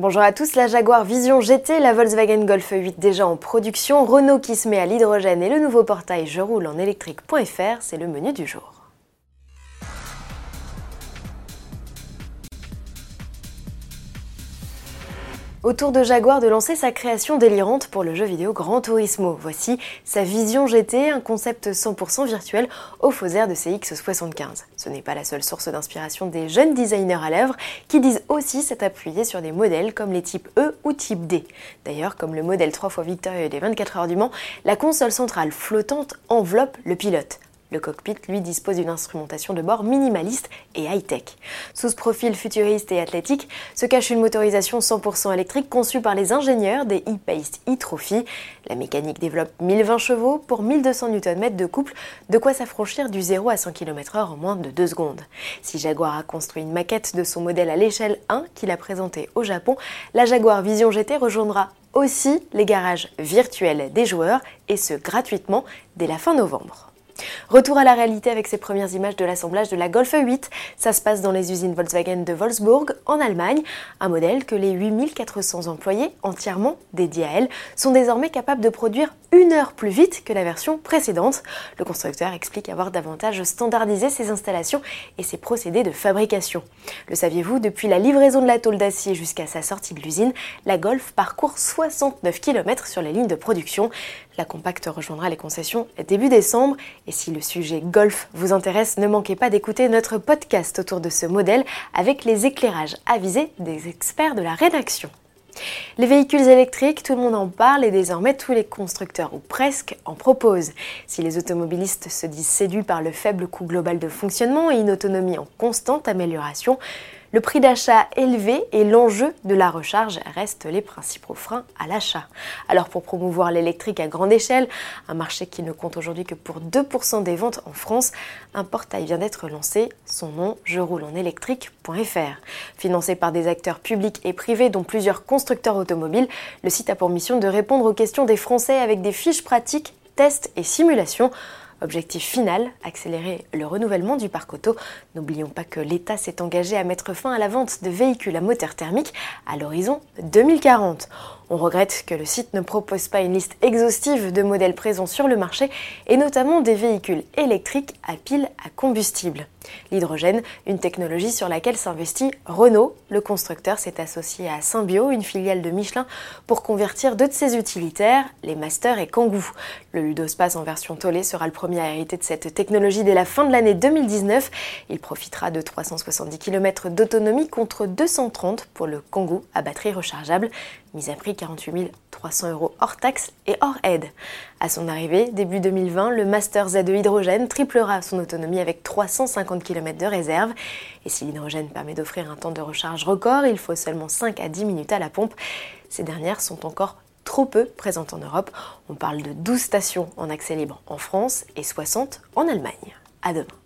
Bonjour à tous, la Jaguar Vision GT, la Volkswagen Golf 8 déjà en production, Renault qui se met à l'hydrogène et le nouveau portail Je roule en électrique.fr, c'est le menu du jour. Autour de Jaguar de lancer sa création délirante pour le jeu vidéo Gran Turismo. Voici sa Vision GT, un concept 100% virtuel au faux air de CX75. Ce n'est pas la seule source d'inspiration des jeunes designers à l'œuvre qui disent aussi s'être appuyés sur des modèles comme les types E ou type D. D'ailleurs, comme le modèle 3 fois victorieux des 24 heures du Mans, la console centrale flottante enveloppe le pilote. Le cockpit, lui, dispose d'une instrumentation de bord minimaliste et high-tech. Sous ce profil futuriste et athlétique se cache une motorisation 100% électrique conçue par les ingénieurs des e-Pace e-Trophy. La mécanique développe 1020 chevaux pour 1200 Nm de couple, de quoi s'affranchir du 0 à 100 km/h en moins de 2 secondes. Si Jaguar a construit une maquette de son modèle à l'échelle 1 qu'il a présenté au Japon, la Jaguar Vision GT rejoindra aussi les garages virtuels des joueurs et ce gratuitement dès la fin novembre. Retour à la réalité avec ces premières images de l'assemblage de la Golf 8. Ça se passe dans les usines Volkswagen de Wolfsburg, en Allemagne. Un modèle que les 8400 employés, entièrement dédiés à elle, sont désormais capables de produire une heure plus vite que la version précédente. Le constructeur explique avoir davantage standardisé ses installations et ses procédés de fabrication. Le saviez-vous, depuis la livraison de la tôle d'acier jusqu'à sa sortie de l'usine, la Golf parcourt 69 km sur les lignes de production. La compacte rejoindra les concessions début décembre. Et si le sujet golf vous intéresse, ne manquez pas d'écouter notre podcast autour de ce modèle avec les éclairages avisés des experts de la rédaction. Les véhicules électriques, tout le monde en parle et désormais tous les constructeurs, ou presque, en proposent. Si les automobilistes se disent séduits par le faible coût global de fonctionnement et une autonomie en constante amélioration, le prix d'achat élevé et l'enjeu de la recharge restent les principaux freins à l'achat. Alors pour promouvoir l'électrique à grande échelle, un marché qui ne compte aujourd'hui que pour 2% des ventes en France, un portail vient d'être lancé, son nom je roule en électrique.fr. Financé par des acteurs publics et privés dont plusieurs constructeurs automobiles, le site a pour mission de répondre aux questions des Français avec des fiches pratiques, tests et simulations Objectif final, accélérer le renouvellement du parc auto. N'oublions pas que l'État s'est engagé à mettre fin à la vente de véhicules à moteur thermique à l'horizon 2040. On regrette que le site ne propose pas une liste exhaustive de modèles présents sur le marché et notamment des véhicules électriques à pile à combustible. L'hydrogène, une technologie sur laquelle s'investit Renault. Le constructeur s'est associé à Symbio, une filiale de Michelin, pour convertir deux de ses utilitaires, les Master et Kangoo. Le Ludospace en version Tolé sera le premier à hériter de cette technologie dès la fin de l'année 2019. Il profitera de 370 km d'autonomie contre 230 pour le Kangoo à batterie rechargeable mise à prix 48 300 euros hors taxes et hors aide. À son arrivée, début 2020, le Master Z2 hydrogène triplera son autonomie avec 350 km de réserve. Et si l'hydrogène permet d'offrir un temps de recharge record, il faut seulement 5 à 10 minutes à la pompe. Ces dernières sont encore trop peu présentes en Europe. On parle de 12 stations en accès libre en France et 60 en Allemagne. À demain.